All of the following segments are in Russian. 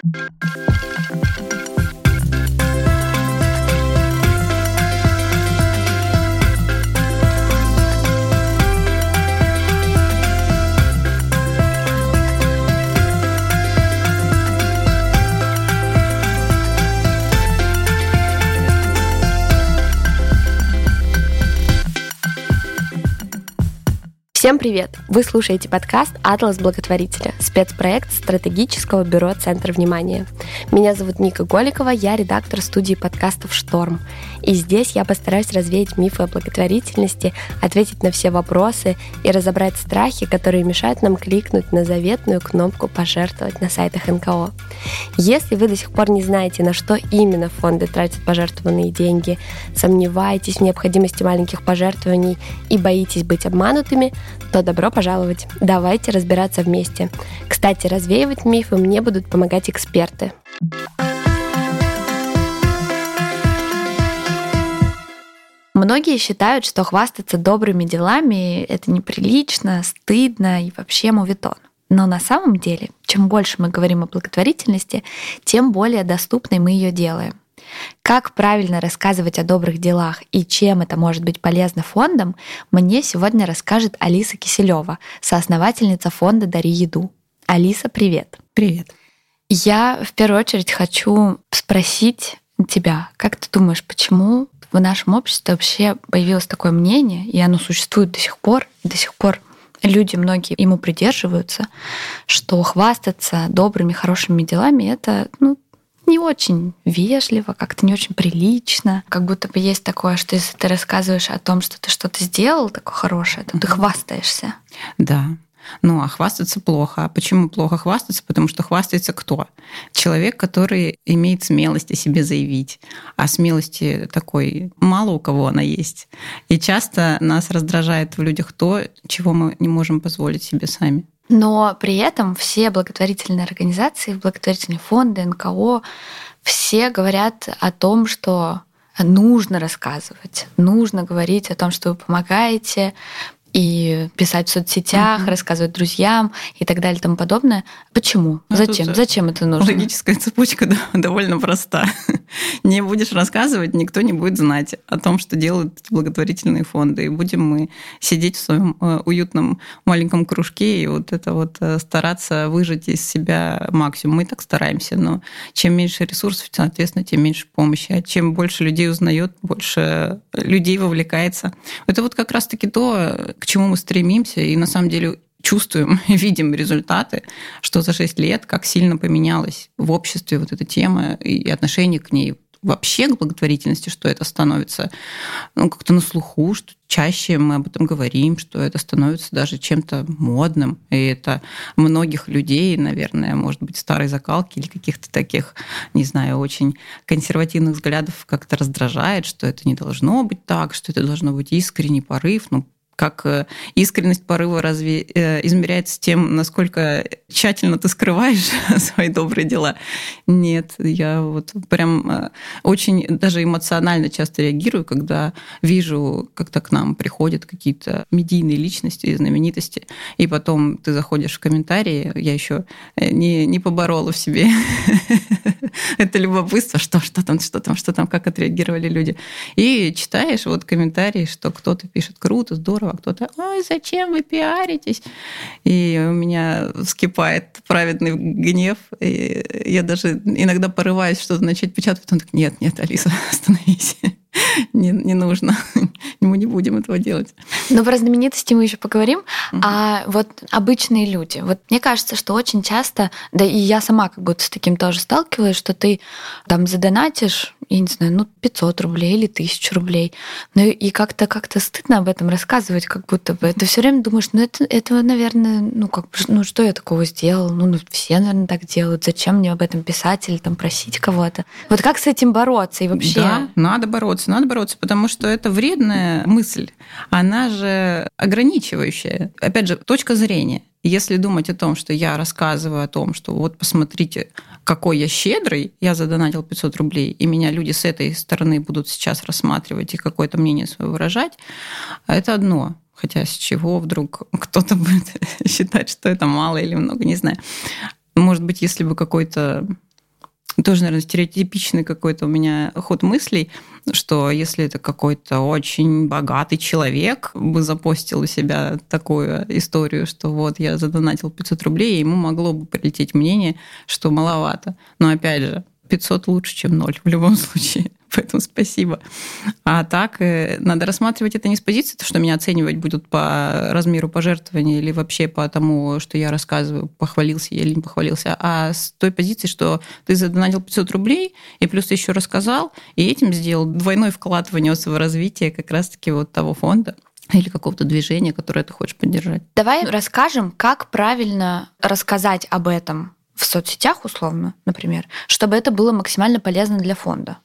thank you Всем привет! Вы слушаете подкаст «Атлас благотворителя» – спецпроект стратегического бюро «Центр внимания». Меня зовут Ника Голикова, я редактор студии подкастов «Шторм». И здесь я постараюсь развеять мифы о благотворительности, ответить на все вопросы и разобрать страхи, которые мешают нам кликнуть на заветную кнопку «Пожертвовать» на сайтах НКО. Если вы до сих пор не знаете, на что именно фонды тратят пожертвованные деньги, сомневаетесь в необходимости маленьких пожертвований и боитесь быть обманутыми – то добро пожаловать. Давайте разбираться вместе. Кстати, развеивать мифы мне будут помогать эксперты. Многие считают, что хвастаться добрыми делами — это неприлично, стыдно и вообще мувитон. Но на самом деле, чем больше мы говорим о благотворительности, тем более доступной мы ее делаем. Как правильно рассказывать о добрых делах и чем это может быть полезно фондам, мне сегодня расскажет Алиса Киселева, соосновательница фонда «Дари еду». Алиса, привет. Привет. Я в первую очередь хочу спросить тебя, как ты думаешь, почему в нашем обществе вообще появилось такое мнение, и оно существует до сих пор, до сих пор люди многие ему придерживаются, что хвастаться добрыми, хорошими делами это ну, не очень вежливо, как-то не очень прилично. Как будто бы есть такое, что если ты рассказываешь о том, что ты что-то сделал такое хорошее, то ты хвастаешься. Да, ну, а хвастаться плохо. А почему плохо хвастаться? Потому что хвастается кто? Человек, который имеет смелость о себе заявить. А смелости такой мало у кого она есть. И часто нас раздражает в людях то, чего мы не можем позволить себе сами. Но при этом все благотворительные организации, благотворительные фонды, НКО, все говорят о том, что нужно рассказывать, нужно говорить о том, что вы помогаете, и писать в соцсетях, mm-hmm. рассказывать друзьям и так далее и тому подобное. Почему? Ну, Зачем? Зачем это нужно? Логическая цепочка довольно проста. Не будешь рассказывать, никто не будет знать о том, что делают благотворительные фонды. И будем мы сидеть в своем э, уютном маленьком кружке и вот это вот э, стараться выжать из себя максимум. Мы и так стараемся, но чем меньше ресурсов, соответственно, тем меньше помощи. А чем больше людей узнает, больше людей вовлекается. Это вот как раз-таки то, к чему мы стремимся, и на самом деле чувствуем, видим результаты, что за 6 лет как сильно поменялась в обществе вот эта тема и отношение к ней вообще к благотворительности, что это становится ну, как-то на слуху, что чаще мы об этом говорим, что это становится даже чем-то модным. И это многих людей, наверное, может быть, старой закалки или каких-то таких, не знаю, очень консервативных взглядов как-то раздражает, что это не должно быть так, что это должно быть искренний порыв. Ну, как э, искренность порыва разве э, измеряется тем, насколько тщательно ты скрываешь свои добрые дела. Нет, я вот прям э, очень даже эмоционально часто реагирую, когда вижу, как-то к нам приходят какие-то медийные личности, знаменитости, и потом ты заходишь в комментарии, я еще не, не поборола в себе это любопытство, что, что там, что там, что там, как отреагировали люди. И читаешь вот комментарии, что кто-то пишет круто, здорово, а кто-то, ой, зачем вы пиаритесь? И у меня вскипает праведный гнев. И я даже иногда порываюсь что-то начать печатать, потом так, нет, нет, Алиса, остановись. не, не нужно. Мы не будем этого делать. Но про знаменитости мы еще поговорим. Угу. А вот обычные люди. Вот мне кажется, что очень часто, да и я сама как будто с таким тоже сталкиваюсь, что ты там задонатишь, я не знаю, ну 500 рублей или 1000 рублей. Ну и как-то как-то стыдно об этом рассказывать, как будто бы. Ты все время думаешь, ну это, это наверное, ну как ну что я такого сделал? Ну, ну все, наверное, так делают. Зачем мне об этом писать или там просить кого-то? Вот как с этим бороться и вообще? Да, надо бороться бороться, надо бороться, потому что это вредная мысль. Она же ограничивающая. Опять же, точка зрения. Если думать о том, что я рассказываю о том, что вот посмотрите, какой я щедрый, я задонатил 500 рублей, и меня люди с этой стороны будут сейчас рассматривать и какое-то мнение свое выражать, это одно. Хотя с чего вдруг кто-то будет считать, что это мало или много, не знаю. Может быть, если бы какой-то тоже, наверное, стереотипичный какой-то у меня ход мыслей, что если это какой-то очень богатый человек бы запостил у себя такую историю, что вот я задонатил 500 рублей, и ему могло бы прилететь мнение, что маловато. Но опять же, 500 лучше, чем 0 в любом случае. Поэтому спасибо. А так, э, надо рассматривать это не с позиции, то, что меня оценивать будут по размеру пожертвования или вообще по тому, что я рассказываю, похвалился я или не похвалился, а с той позиции, что ты задонатил 500 рублей, и плюс ты еще рассказал, и этим сделал двойной вклад внес в развитие как раз-таки вот того фонда или какого-то движения, которое ты хочешь поддержать. Давай расскажем, как правильно рассказать об этом в соцсетях, условно, например, чтобы это было максимально полезно для фонда.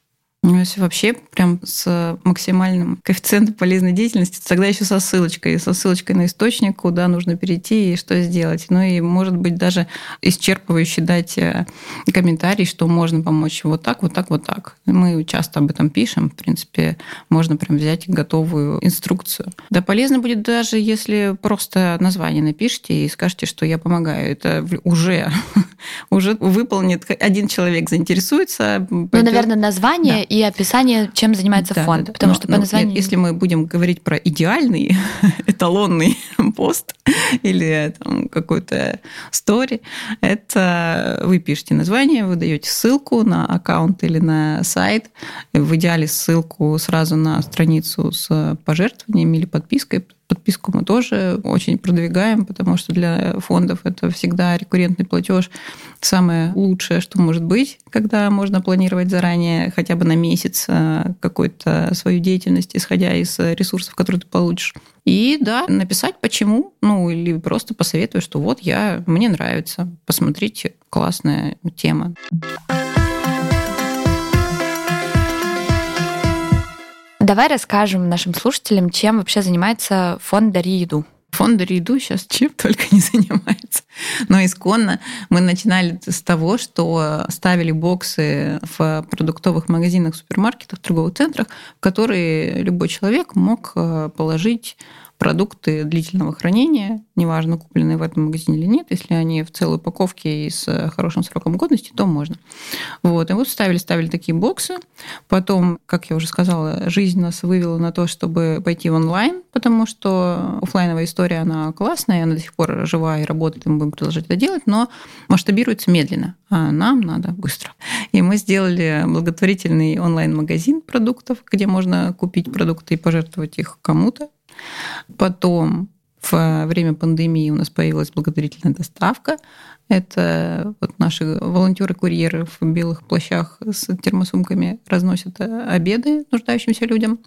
Ну, если вообще прям с максимальным коэффициентом полезной деятельности, тогда еще со ссылочкой, со ссылочкой на источник, куда нужно перейти и что сделать. Ну и, может быть, даже исчерпывающе дать э, комментарий, что можно помочь вот так, вот так, вот так. Мы часто об этом пишем. В принципе, можно прям взять готовую инструкцию. Да полезно будет даже, если просто название напишите и скажете, что я помогаю. Это уже, уже выполнит. Один человек заинтересуется. Ну, наверное, название и описание, чем занимается да, фонд. Да, потому но, что по названию... Нет, если мы будем говорить про идеальный эталонный пост или какой-то стори, это вы пишете название, вы даете ссылку на аккаунт или на сайт, в идеале ссылку сразу на страницу с пожертвованиями или подпиской, Подписку мы тоже очень продвигаем, потому что для фондов это всегда рекуррентный платеж самое лучшее, что может быть, когда можно планировать заранее хотя бы на месяц э, какую-то свою деятельность, исходя из ресурсов, которые ты получишь. И да, написать почему, ну или просто посоветую, что вот я, мне нравится, посмотрите, классная тема. Давай расскажем нашим слушателям, чем вообще занимается фонд «Дари еду». Фонд «Дари еду» сейчас чем только не занимается. Но исконно мы начинали с того, что ставили боксы в продуктовых магазинах, супермаркетах, торговых центрах, в которые любой человек мог э, положить продукты длительного хранения, неважно, купленные в этом магазине или нет, если они в целой упаковке и с хорошим сроком годности, то можно. Вот. И вот ставили, ставили такие боксы. Потом, как я уже сказала, жизнь нас вывела на то, чтобы пойти в онлайн, потому что офлайновая история, она классная, она до сих пор жива и работает, и мы будем продолжать это делать, но масштабируется медленно, а нам надо быстро. И мы сделали благотворительный онлайн-магазин продуктов, где можно купить продукты и пожертвовать их кому-то. Потом в время пандемии у нас появилась благотворительная доставка. Это вот наши волонтеры-курьеры в белых плащах с термосумками разносят обеды нуждающимся людям.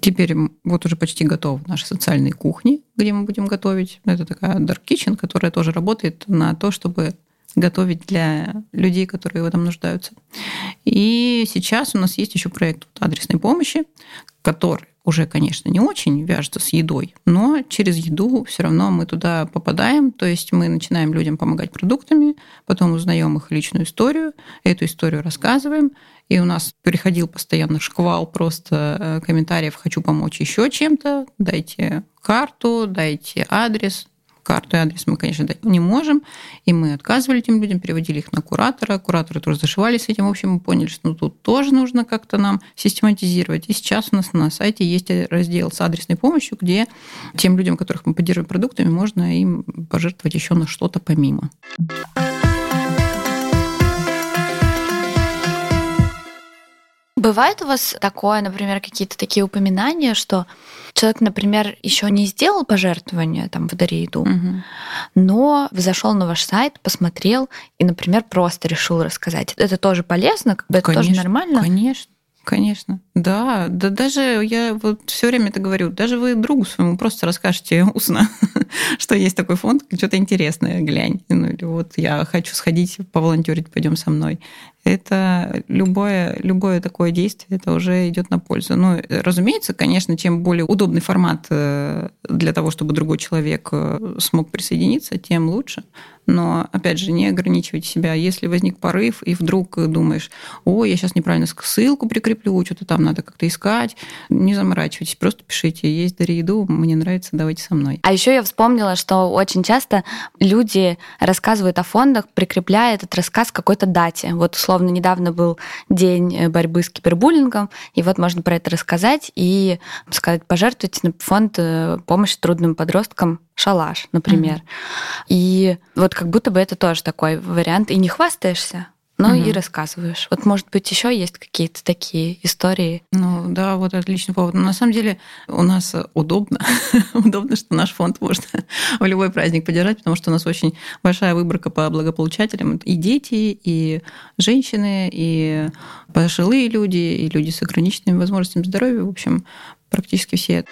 Теперь вот уже почти готовы наши социальные кухни, где мы будем готовить. Это такая dark kitchen, которая тоже работает на то, чтобы готовить для людей, которые в этом нуждаются. И сейчас у нас есть еще проект адресной помощи, который уже, конечно, не очень вяжется с едой, но через еду все равно мы туда попадаем, то есть мы начинаем людям помогать продуктами, потом узнаем их личную историю, эту историю рассказываем, и у нас переходил постоянно шквал просто э, комментариев «хочу помочь еще чем-то», «дайте карту», «дайте адрес», карту и адрес мы, конечно, дать не можем, и мы отказывали этим людям, переводили их на куратора, кураторы тоже зашивались с этим, в общем, мы поняли, что ну, тут тоже нужно как-то нам систематизировать. И сейчас у нас на сайте есть раздел с адресной помощью, где тем людям, которых мы поддерживаем продуктами, можно им пожертвовать еще на что-то помимо. Бывает у вас такое, например, какие-то такие упоминания, что человек, например, еще не сделал пожертвование там в Даре еду, угу. но зашел на ваш сайт, посмотрел и, например, просто решил рассказать. Это тоже полезно, как бы конечно, это тоже нормально. Конечно. Конечно. Да, да даже я вот все время это говорю, даже вы другу своему просто расскажете устно, что есть такой фонд, что-то интересное, глянь. Ну или вот я хочу сходить поволонтерить, пойдем со мной. Это любое, любое такое действие, это уже идет на пользу. Ну, разумеется, конечно, чем более удобный формат э, для того, чтобы другой человек э, смог присоединиться, тем лучше. Но, опять же, не ограничивать себя. Если возник порыв, и вдруг думаешь, о, я сейчас неправильно ссылку прикреплю, что-то там надо как-то искать. Не заморачивайтесь, просто пишите. Есть дари еду, мне нравится, давайте со мной. А еще я вспомнила, что очень часто люди рассказывают о фондах, прикрепляя этот рассказ к какой-то дате. Вот условно недавно был день борьбы с кибербуллингом, и вот можно про это рассказать и сказать, пожертвуйте на фонд э, помощи трудным подросткам шалаш, например. Mm-hmm. И вот как будто бы это тоже такой вариант. И не хвастаешься, но угу. и рассказываешь. Вот, может быть, еще есть какие-то такие истории. Ну да, вот отличный повод. Но на самом деле у нас удобно, удобно, что наш фонд можно в любой праздник поддержать, потому что у нас очень большая выборка по благополучателям. И дети, и женщины, и пожилые люди, и люди с ограниченными возможностями здоровья. В общем, практически все.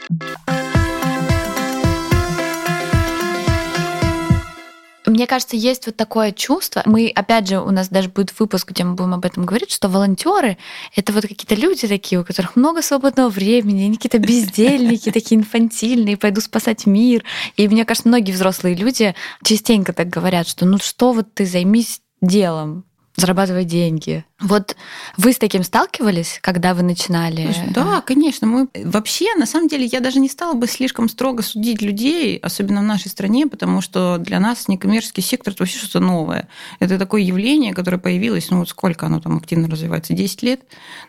Мне кажется, есть вот такое чувство. Мы, опять же, у нас даже будет выпуск, где мы будем об этом говорить, что волонтеры это вот какие-то люди такие, у которых много свободного времени, они какие-то бездельники, такие инфантильные, пойду спасать мир. И мне кажется, многие взрослые люди частенько так говорят, что ну что вот ты займись делом, зарабатывать деньги. Вот вы с таким сталкивались, когда вы начинали? Да, конечно. Мы вообще, на самом деле, я даже не стала бы слишком строго судить людей, особенно в нашей стране, потому что для нас некоммерческий сектор это вообще что-то новое. Это такое явление, которое появилось, ну вот сколько оно там активно развивается, 10 лет.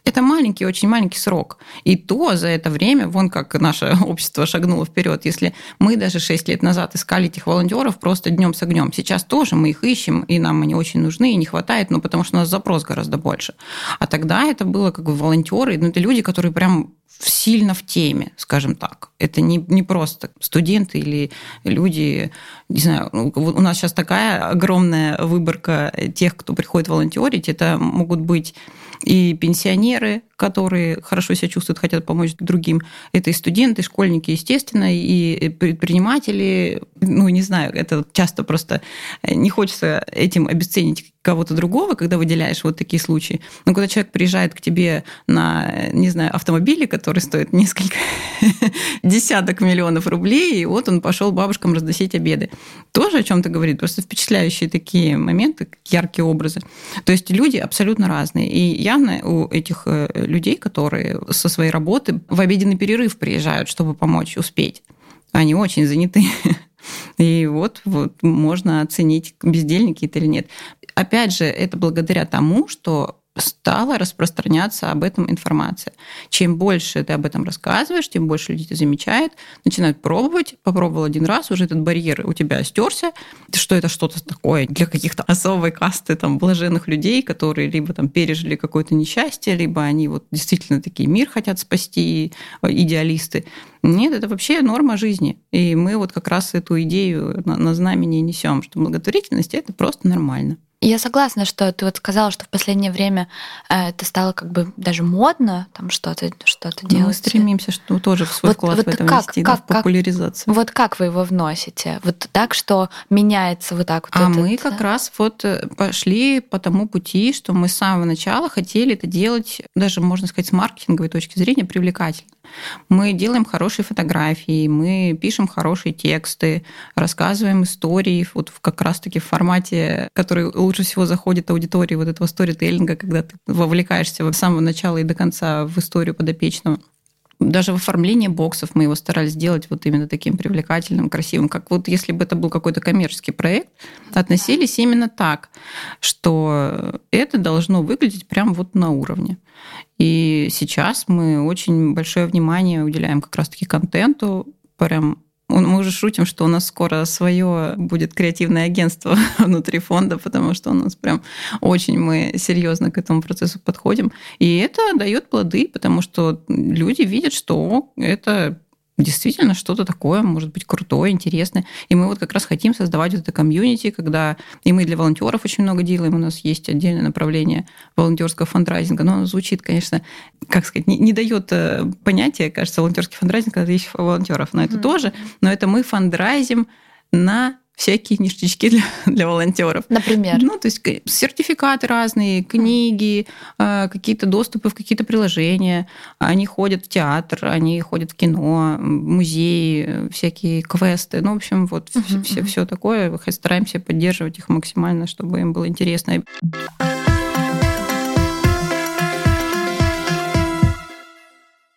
Это маленький, очень маленький срок. И то за это время, вон как наше общество шагнуло вперед. Если мы даже 6 лет назад искали этих волонтеров просто днем с огнем, сейчас тоже мы их ищем, и нам они очень нужны, и не хватает, ну потому что у нас запрос гораздо больше. А тогда это было как бы волонтеры, ну, это люди, которые прям сильно в теме, скажем так. Это не, не просто студенты или люди, не знаю, ну, у нас сейчас такая огромная выборка тех, кто приходит волонтерить. Это могут быть и пенсионеры, которые хорошо себя чувствуют, хотят помочь другим. Это и студенты, и школьники, естественно, и предприниматели. Ну, не знаю, это часто просто не хочется этим обесценить кого-то другого, когда выделяешь вот такие случаи. Но когда человек приезжает к тебе на, не знаю, автомобиле, который стоит несколько десяток миллионов рублей, и вот он пошел бабушкам разносить обеды. Тоже о чем-то говорит, просто впечатляющие такие моменты, яркие образы. То есть люди абсолютно разные. И явно у этих э, людей, которые со своей работы в обеденный перерыв приезжают, чтобы помочь успеть. Они очень заняты. И вот, вот можно оценить, бездельники это или нет. Опять же, это благодаря тому, что стала распространяться об этом информация. Чем больше ты об этом рассказываешь, тем больше людей это замечает, начинают пробовать. Попробовал один раз, уже этот барьер у тебя стерся, что это что-то такое для каких-то особой касты там блаженных людей, которые либо там пережили какое-то несчастье, либо они вот действительно такие мир хотят спасти, идеалисты. Нет, это вообще норма жизни. И мы вот как раз эту идею на, на знамени несем, что благотворительность это просто нормально. Я согласна, что ты вот сказала, что в последнее время э, это стало как бы даже модно, там что-то что делать. Мы стремимся, что тоже в свой вот, вклад вот в этом как, вести, как, да, в популяризацию. Как, вот как вы его вносите? Вот так, что меняется вот так вот А этот, мы как раз вот э, пошли по тому пути, что мы с самого начала хотели это делать, даже, можно сказать, с маркетинговой точки зрения, привлекательно. Мы делаем хорошие фотографии, мы пишем хорошие тексты, рассказываем истории вот как раз-таки в формате, который лучше всего заходит аудитории вот этого сторителлинга, когда ты вовлекаешься с самого начала и до конца в историю подопечного. Даже в оформлении боксов мы его старались сделать вот именно таким привлекательным, красивым, как вот если бы это был какой-то коммерческий проект, относились именно так, что это должно выглядеть прям вот на уровне. И сейчас мы очень большое внимание уделяем как раз-таки контенту, прям мы уже шутим, что у нас скоро свое будет креативное агентство внутри фонда, потому что у нас прям очень мы серьезно к этому процессу подходим. И это дает плоды, потому что люди видят, что это действительно что-то такое, может быть, крутое, интересное. И мы вот как раз хотим создавать вот это комьюнити, когда и мы для волонтеров очень много делаем, у нас есть отдельное направление волонтерского фандрайзинга, но оно звучит, конечно, как сказать, не, не дает э, понятия, кажется, волонтерский фандрайзинг, когда есть волонтеров, но это mm-hmm. тоже, но это мы фандрайзим на всякие ништячки для, для волонтеров. Например? Ну, то есть сертификаты разные, книги, э, какие-то доступы в какие-то приложения. Они ходят в театр, они ходят в кино, музеи, всякие квесты. Ну, в общем, вот uh-huh, все, uh-huh. все такое. Стараемся поддерживать их максимально, чтобы им было интересно.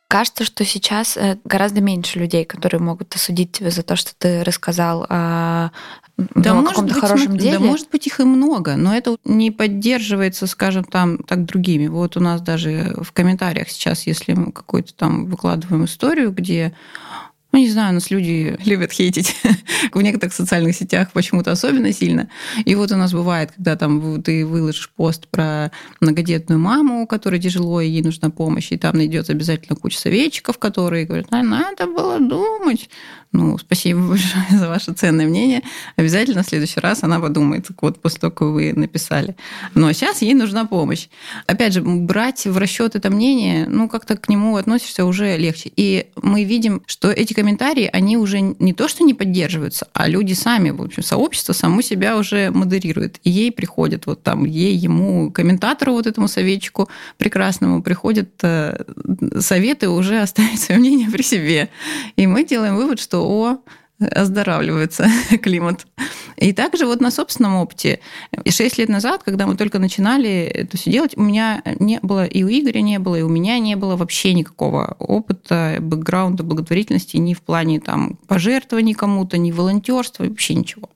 Кажется, что сейчас э, гораздо меньше людей, которые могут осудить тебя за то, что ты рассказал о да, ну, каком-то быть, хорошем деле. Да, может быть, их и много, но это не поддерживается, скажем, там так другими. Вот у нас даже в комментариях сейчас, если мы какую-то там выкладываем историю, где ну, не знаю, нас люди любят хейтить в некоторых социальных сетях почему-то особенно сильно. И вот у нас бывает, когда там ты выложишь пост про многодетную маму, которой тяжело, и ей нужна помощь, и там найдется обязательно куча советчиков, которые говорят, а, надо было думать. Ну, спасибо большое за ваше ценное мнение. Обязательно в следующий раз она подумает, вот после того, как вы написали. Но сейчас ей нужна помощь. Опять же, брать в расчет это мнение, ну, как-то к нему относишься уже легче. И мы видим, что эти комментарии, они уже не то, что не поддерживаются, а люди сами, в общем, сообщество само себя уже модерирует. И ей приходят вот там, ей, ему, комментатору вот этому советчику прекрасному приходят э, советы уже оставить свое мнение при себе. И мы делаем вывод, что о, оздоравливается климат. И также вот на собственном опыте. Шесть лет назад, когда мы только начинали это все делать, у меня не было, и у Игоря не было, и у меня не было вообще никакого опыта, бэкграунда благотворительности ни в плане там пожертвований кому-то, ни волонтерства, вообще ничего.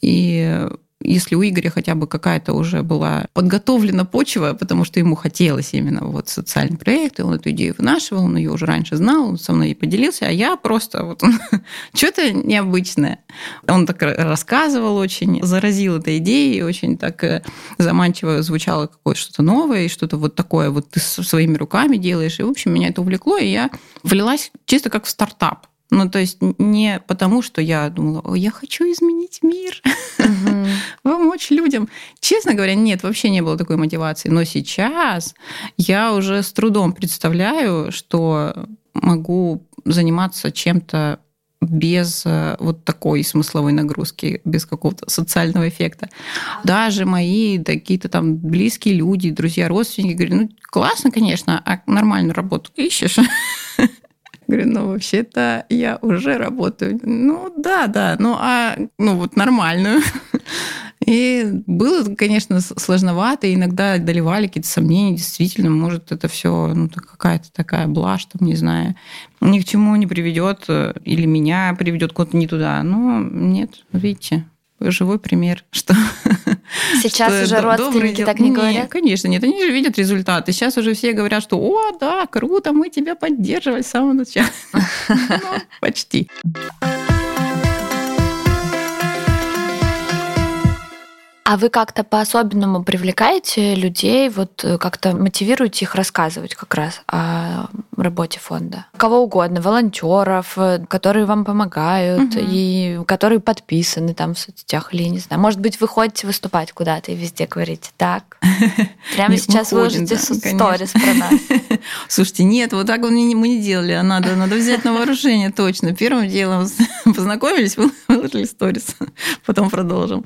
И если у Игоря хотя бы какая-то уже была подготовлена почва, потому что ему хотелось именно вот социальный проект, и он эту идею вынашивал, он ее уже раньше знал, он со мной и поделился, а я просто вот что-то необычное. Он так рассказывал очень, заразил этой идеей, очень так э, заманчиво звучало какое-то что-то новое, и что-то вот такое вот ты своими руками делаешь. И, в общем, меня это увлекло, и я влилась чисто как в стартап. Ну, то есть не потому, что я думала, я хочу изменить мир, угу. помочь людям. Честно говоря, нет, вообще не было такой мотивации. Но сейчас я уже с трудом представляю, что могу заниматься чем-то без э, вот такой смысловой нагрузки, без какого-то социального эффекта. Даже мои какие-то там близкие люди, друзья, родственники говорят, ну, классно, конечно, а нормальную работу ищешь? Говорю, ну, вообще-то я уже работаю. Ну, да, да, ну, а, ну, вот нормальную. И было, конечно, сложновато, иногда доливали какие-то сомнения, действительно, может, это все ну, какая-то такая блажь, там, не знаю, ни к чему не приведет, э, или меня приведет куда-то не туда. Но нет, видите, живой пример, что сейчас что уже родственники так не говорят. Нет, конечно, нет, они же видят результаты. Сейчас уже все говорят, что о, да, круто, мы тебя поддерживали с самого начала. Ну, почти. А вы как-то по-особенному привлекаете людей, вот э, как-то мотивируете их рассказывать как раз о работе фонда? Кого угодно, волонтеров, э, которые вам помогают угу. и которые подписаны там в соцсетях или не знаю. Может быть, вы ходите выступать куда-то и везде говорите так. Прямо сейчас выложите сторис про нас. Слушайте, нет, вот так мы не делали, а надо, надо взять на вооружение точно. Первым делом познакомились, выложили сторис, потом продолжим.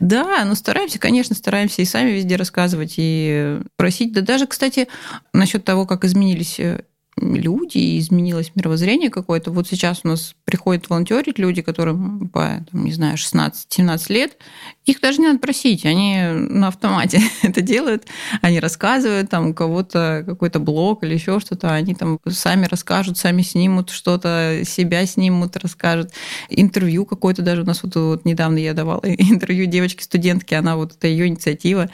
Да, ну стараемся, конечно, стараемся и сами везде рассказывать, и просить. Да даже, кстати, насчет того, как изменились э, люди, и изменилось мировоззрение какое-то. Вот сейчас у нас приходят волонтерить люди, которым по, там, не знаю, 16-17 лет. Их даже не надо просить, они на автомате это делают. Они рассказывают, там у кого-то какой-то блог или еще что-то, они там сами расскажут, сами снимут что-то, себя снимут, расскажут. Интервью какое-то даже у нас вот, вот недавно я давала интервью девочки-студентки, она вот, это ее инициатива,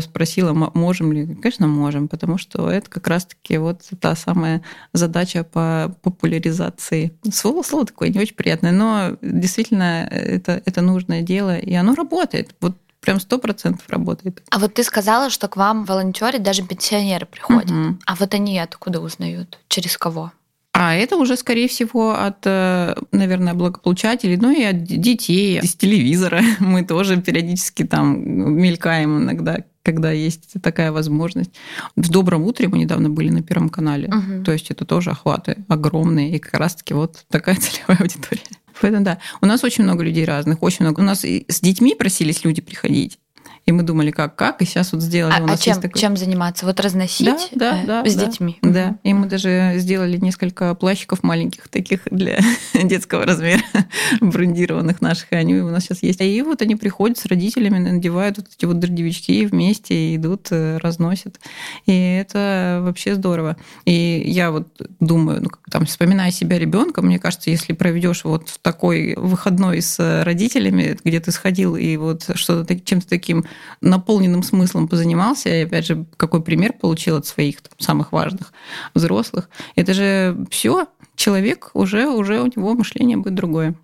спросила, можем ли? Конечно, можем, потому что это как раз-таки вот та самая самая задача по популяризации. Слово, слово такое не очень приятное, но действительно это, это нужное дело, и оно работает. Вот прям сто процентов работает. А вот ты сказала, что к вам волонтеры даже пенсионеры приходят. Угу. А вот они откуда узнают? Через кого? А это уже, скорее всего, от, э, наверное, благополучателей, ну и от детей, из телевизора. Мы тоже периодически там мелькаем иногда когда есть такая возможность. В «Добром утре» мы недавно были на Первом канале. Угу. То есть это тоже охваты огромные. И как раз-таки вот такая целевая аудитория. Поэтому да, у нас очень много людей разных, очень много. У нас и с детьми просились люди приходить. И мы думали, как, как, и сейчас вот сделали. А, у нас а чем, такой... чем заниматься? Вот разносить да, да, э, с да, детьми? Да, и мы даже сделали несколько плащиков маленьких, таких для детского размера, брендированных наших, и они у нас сейчас есть. И вот они приходят с родителями, надевают вот эти вот дождевички вместе, и идут, э, разносят. И это вообще здорово. И я вот думаю, ну, там, вспоминая себя ребенком, мне кажется, если проведешь вот такой выходной с родителями, где ты сходил и вот что-то чем-то таким наполненным смыслом позанимался, и опять же, какой пример получил от своих там, самых важных взрослых, это же все, человек уже, уже у него мышление будет другое.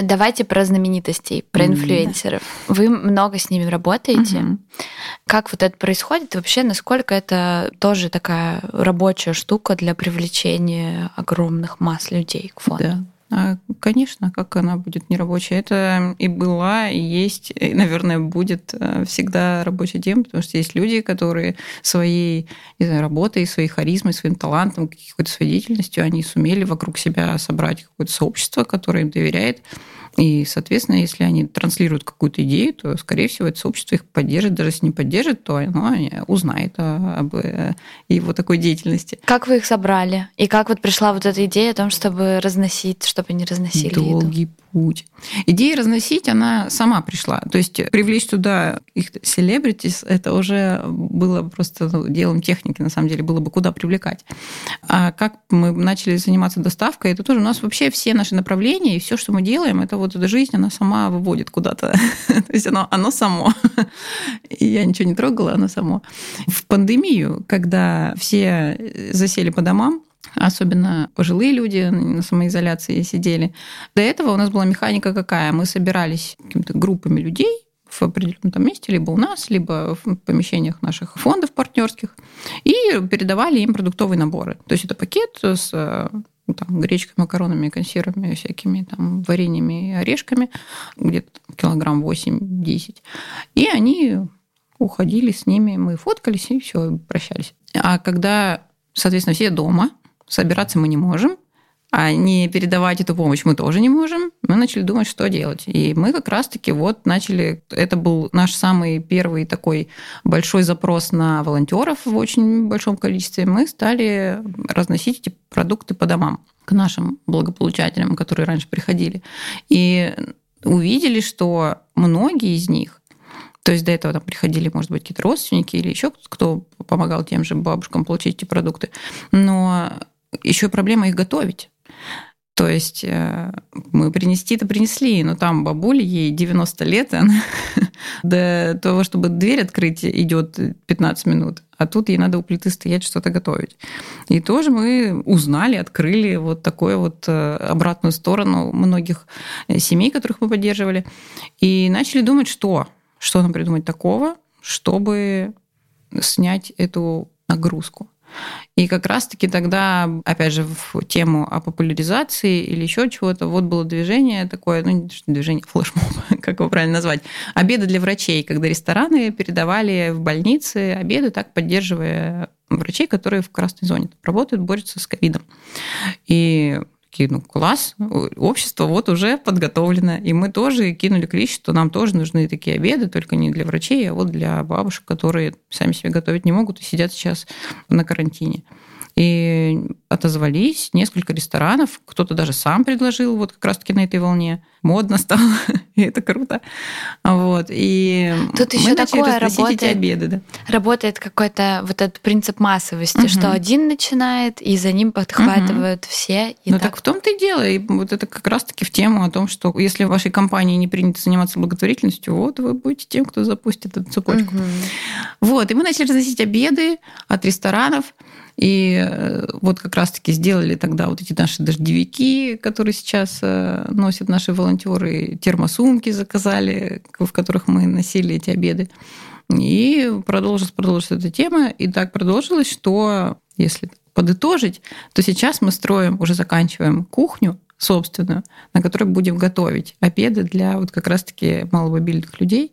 Давайте про знаменитостей, про инфлюенсеров. Да. Вы много с ними работаете. Угу. Как вот это происходит? Вообще, насколько это тоже такая рабочая штука для привлечения огромных масс людей к фонду? Да. А, конечно, как она будет нерабочая. Это и была, и есть, и, наверное, будет э, всегда рабочий день, потому что есть люди, которые своей не знаю, работой, своей харизмой, своим талантом, какой-то своей деятельностью, они сумели вокруг себя собрать какое-то сообщество, которое им доверяет, и, соответственно, если они транслируют какую-то идею, то, скорее всего, это сообщество их поддержит. Даже если не поддержит, то оно узнает об э, его такой деятельности. Как вы их собрали? И как вот пришла вот эта идея о том, чтобы разносить, чтобы они разносили Долгий еду? Путь. Идея разносить, она сама пришла. То есть привлечь туда их селебритис, это уже было просто ну, делом техники, на самом деле, было бы куда привлекать. А как мы начали заниматься доставкой, это тоже у нас вообще все наши направления и все, что мы делаем, это вот эта жизнь, она сама выводит куда-то. То есть оно, само. И я ничего не трогала, оно само. В пандемию, когда все засели по домам, особенно пожилые люди на самоизоляции сидели. До этого у нас была механика какая? Мы собирались какими-то группами людей в определенном там месте, либо у нас, либо в помещениях наших фондов партнерских, и передавали им продуктовые наборы. То есть это пакет с ну, там, гречкой, макаронами, консервами, всякими там вареньями и орешками, где-то килограмм 8-10. И они уходили с ними, мы фоткались и все, прощались. А когда, соответственно, все дома, собираться мы не можем, а не передавать эту помощь мы тоже не можем. Мы начали думать, что делать. И мы как раз-таки вот начали... Это был наш самый первый такой большой запрос на волонтеров в очень большом количестве. Мы стали разносить эти продукты по домам к нашим благополучателям, которые раньше приходили. И увидели, что многие из них то есть до этого там приходили, может быть, какие-то родственники или еще кто помогал тем же бабушкам получить эти продукты. Но еще проблема их готовить. То есть э, мы принести-то принесли, но там бабуле, ей 90 лет, и она до того, чтобы дверь открыть, идет 15 минут. А тут ей надо у плиты стоять, что-то готовить. И тоже мы узнали, открыли вот такую вот э, обратную сторону многих э, семей, которых мы поддерживали. И начали думать, что, что нам придумать такого, чтобы снять эту нагрузку. И как раз-таки тогда, опять же, в тему о популяризации или еще чего-то, вот было движение такое, ну, движение флешмоб, как его правильно назвать, обеды для врачей, когда рестораны передавали в больницы обеды, так поддерживая врачей, которые в красной зоне работают, борются с ковидом. И такие, ну, класс, общество вот уже подготовлено. И мы тоже кинули клич, что нам тоже нужны такие обеды, только не для врачей, а вот для бабушек, которые сами себе готовить не могут и сидят сейчас на карантине. И отозвались несколько ресторанов, кто-то даже сам предложил вот как раз-таки на этой волне. Модно стало, и это круто. Вот. И Тут еще такое работает, обеды. Да. Работает какой-то вот этот принцип массовости, угу. что один начинает, и за ним подхватывают угу. все. И ну так... так в том-то и дело. И вот это как раз-таки в тему о том, что если в вашей компании не принято заниматься благотворительностью, вот вы будете тем, кто запустит эту цепочку. Угу. Вот. И мы начали разносить обеды от ресторанов. И э, вот как раз-таки сделали тогда вот эти наши дождевики, которые сейчас э, носят наши волонтеры, термосумки заказали, в которых мы носили эти обеды. И продолжилась, продолжилась эта тема. И так продолжилось, что если подытожить, то сейчас мы строим, уже заканчиваем кухню собственную, на которой будем готовить обеды для вот как раз-таки маломобильных людей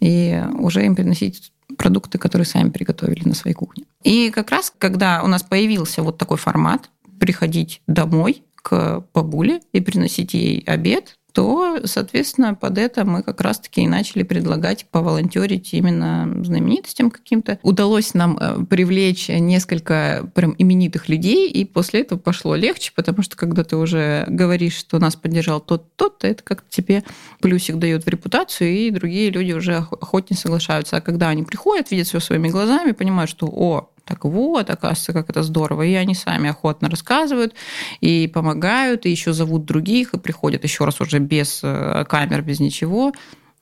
и уже им приносить продукты, которые сами приготовили на своей кухне. И как раз, когда у нас появился вот такой формат, приходить домой к бабуле и приносить ей обед, то, соответственно, под это мы как раз-таки и начали предлагать поволонтерить именно знаменитостям каким-то. Удалось нам э, привлечь несколько прям именитых людей, и после этого пошло легче, потому что когда ты уже говоришь, что нас поддержал тот тот, то это как-то тебе плюсик дает в репутацию, и другие люди уже охотнее соглашаются. А когда они приходят, видят все своими глазами, понимают, что, о, так вот, оказывается, как это здорово. И они сами охотно рассказывают и помогают, и еще зовут других, и приходят еще раз уже без э, камер, без ничего.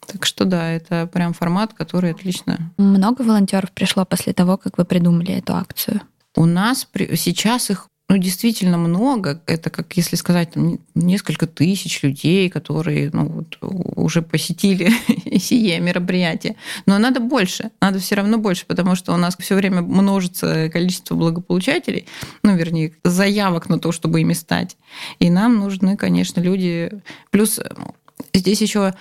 Так что да, это прям формат, который отлично. Много волонтеров пришло после того, как вы придумали эту акцию? У нас сейчас их ну, действительно много. Это как если сказать, там, несколько тысяч людей, которые ну, вот, уже посетили сие мероприятие. Но надо больше, надо все равно больше, потому что у нас все время множится количество благополучателей, ну, вернее, заявок на то, чтобы ими стать. И нам нужны, конечно, люди. Плюс здесь еще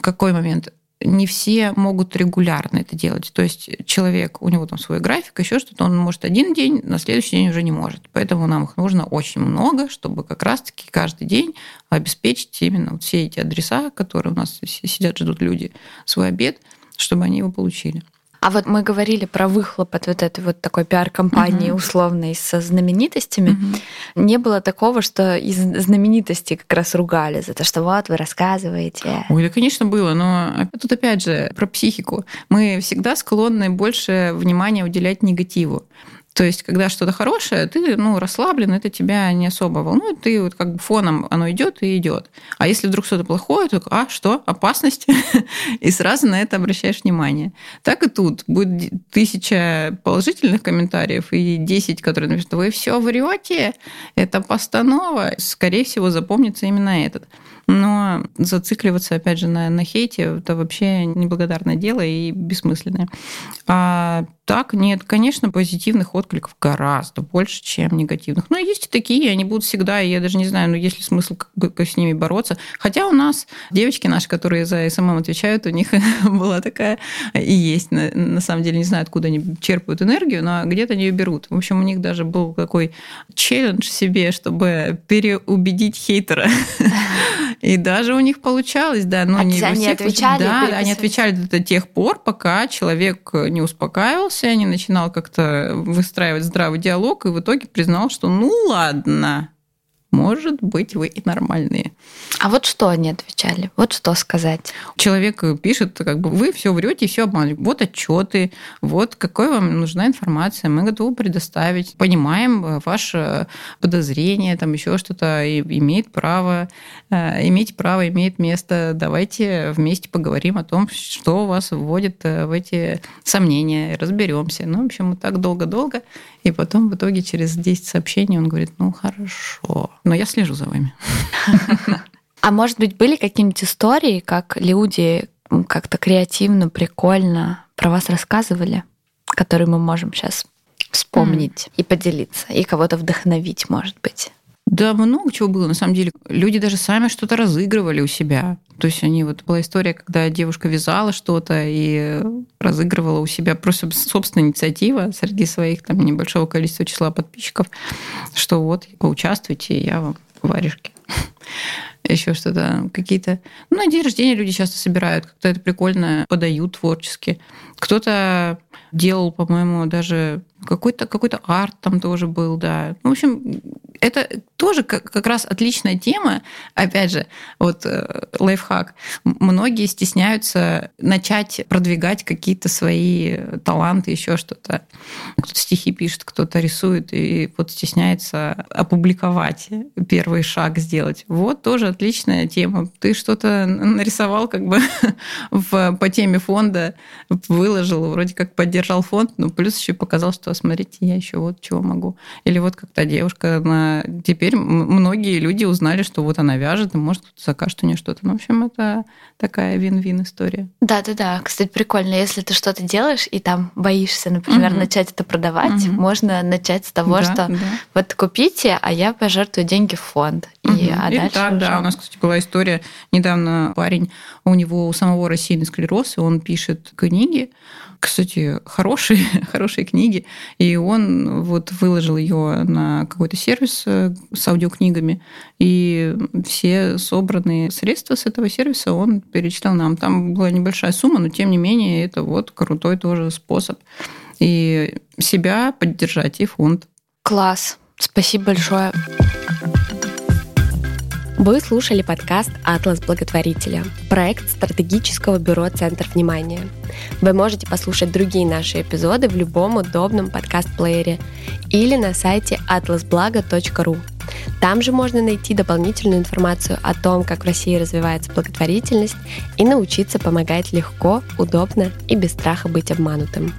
какой момент? Не все могут регулярно это делать. То есть человек, у него там свой график, еще что-то, он может один день, на следующий день уже не может. Поэтому нам их нужно очень много, чтобы как раз-таки каждый день обеспечить именно вот все эти адреса, которые у нас сидят, ждут люди, свой обед, чтобы они его получили. А вот мы говорили про выхлоп от вот этой вот такой пиар-компании угу. условной со знаменитостями. Угу. Не было такого, что из знаменитостей как раз ругали за то, что вот вы рассказываете. Ой, да, конечно, было, но тут опять же про психику. Мы всегда склонны больше внимания уделять негативу. То есть, когда что-то хорошее, ты ну, расслаблен, это тебя не особо волнует, ты вот как бы фоном оно идет и идет. А если вдруг что-то плохое, то а что, опасность? и сразу на это обращаешь внимание. Так и тут будет тысяча положительных комментариев и десять, которые напишут, вы все врете, это постанова. Скорее всего, запомнится именно этот. Но зацикливаться, опять же, на, на хейте, это вообще неблагодарное дело и бессмысленное. А так, нет, конечно, позитивных откликов гораздо больше, чем негативных. Но есть и такие, они будут всегда, и я даже не знаю, ну, есть ли смысл как бы с ними бороться. Хотя у нас девочки наши, которые за SMM отвечают, у них была такая и есть, на, на самом деле, не знаю, откуда они черпают энергию, но где-то они ее берут. В общем, у них даже был такой челлендж себе, чтобы переубедить хейтера И даже у них получалось, да. Но не они отвечали? Да, они отвечали до тех пор, пока человек не успокаивался, не начинал как-то выстраивать здравый диалог, и в итоге признал, что ну ладно, может быть, вы и нормальные. А вот что они отвечали? Вот что сказать? Человек пишет, как бы вы все врете все обманываете. Вот отчеты, вот какой вам нужна информация, мы готовы предоставить. Понимаем э, ваше подозрение, там еще что-то имеет право, э, иметь право, имеет место. Давайте вместе поговорим о том, что вас вводит э, в эти сомнения, разберемся. Ну, в общем, мы так долго-долго, и потом в итоге через 10 сообщений он говорит, ну хорошо, но я слежу за вами. А может быть, были какие-нибудь истории, как люди как-то креативно, прикольно про вас рассказывали, которые мы можем сейчас вспомнить mm. и поделиться, и кого-то вдохновить, может быть? Да, много чего было, на самом деле. Люди даже сами что-то разыгрывали у себя. То есть они вот была история, когда девушка вязала что-то и разыгрывала у себя просто собственная инициатива среди своих там небольшого количества числа подписчиков, что вот поучаствуйте, я вам варежки еще что-то, какие-то... Ну, на день рождения люди часто собирают, как-то это прикольно подают творчески. Кто-то делал, по-моему, даже какой-то какой арт там тоже был, да. Ну, в общем, это тоже как, как раз отличная тема. Опять же, вот э, лайфхак. Многие стесняются начать продвигать какие-то свои таланты, еще что-то. Кто-то стихи пишет, кто-то рисует, и вот стесняется опубликовать, первый шаг сделать. Вот тоже отличная тема. Ты что-то нарисовал как бы в, по теме фонда, выложил, вроде как поддержал фонд, но плюс еще показал, что смотрите, я еще вот чего могу. Или вот как та девушка, на... теперь многие люди узнали, что вот она вяжет, и может кто-то закажет у нее что-то. Ну, в общем, это такая вин-вин история. Да-да-да. Кстати, прикольно, если ты что-то делаешь и там боишься, например, угу. начать это продавать, угу. можно начать с того, да, что да. вот купите, а я пожертвую деньги в фонд. И И, а Или дальше так, уже... да. У нас, кстати, была история. Недавно парень, у него у самого рассеянный склероз, и он пишет книги, кстати, хорошие, хорошие книги, и он вот выложил ее на какой-то сервис э, с аудиокнигами, и все собранные средства с этого сервиса он перечитал нам. Там была небольшая сумма, но тем не менее это вот крутой тоже способ и себя поддержать, и фонд. Класс. Спасибо большое. Вы слушали подкаст «Атлас благотворителя» – проект стратегического бюро «Центр внимания». Вы можете послушать другие наши эпизоды в любом удобном подкаст-плеере или на сайте atlasblago.ru. Там же можно найти дополнительную информацию о том, как в России развивается благотворительность и научиться помогать легко, удобно и без страха быть обманутым.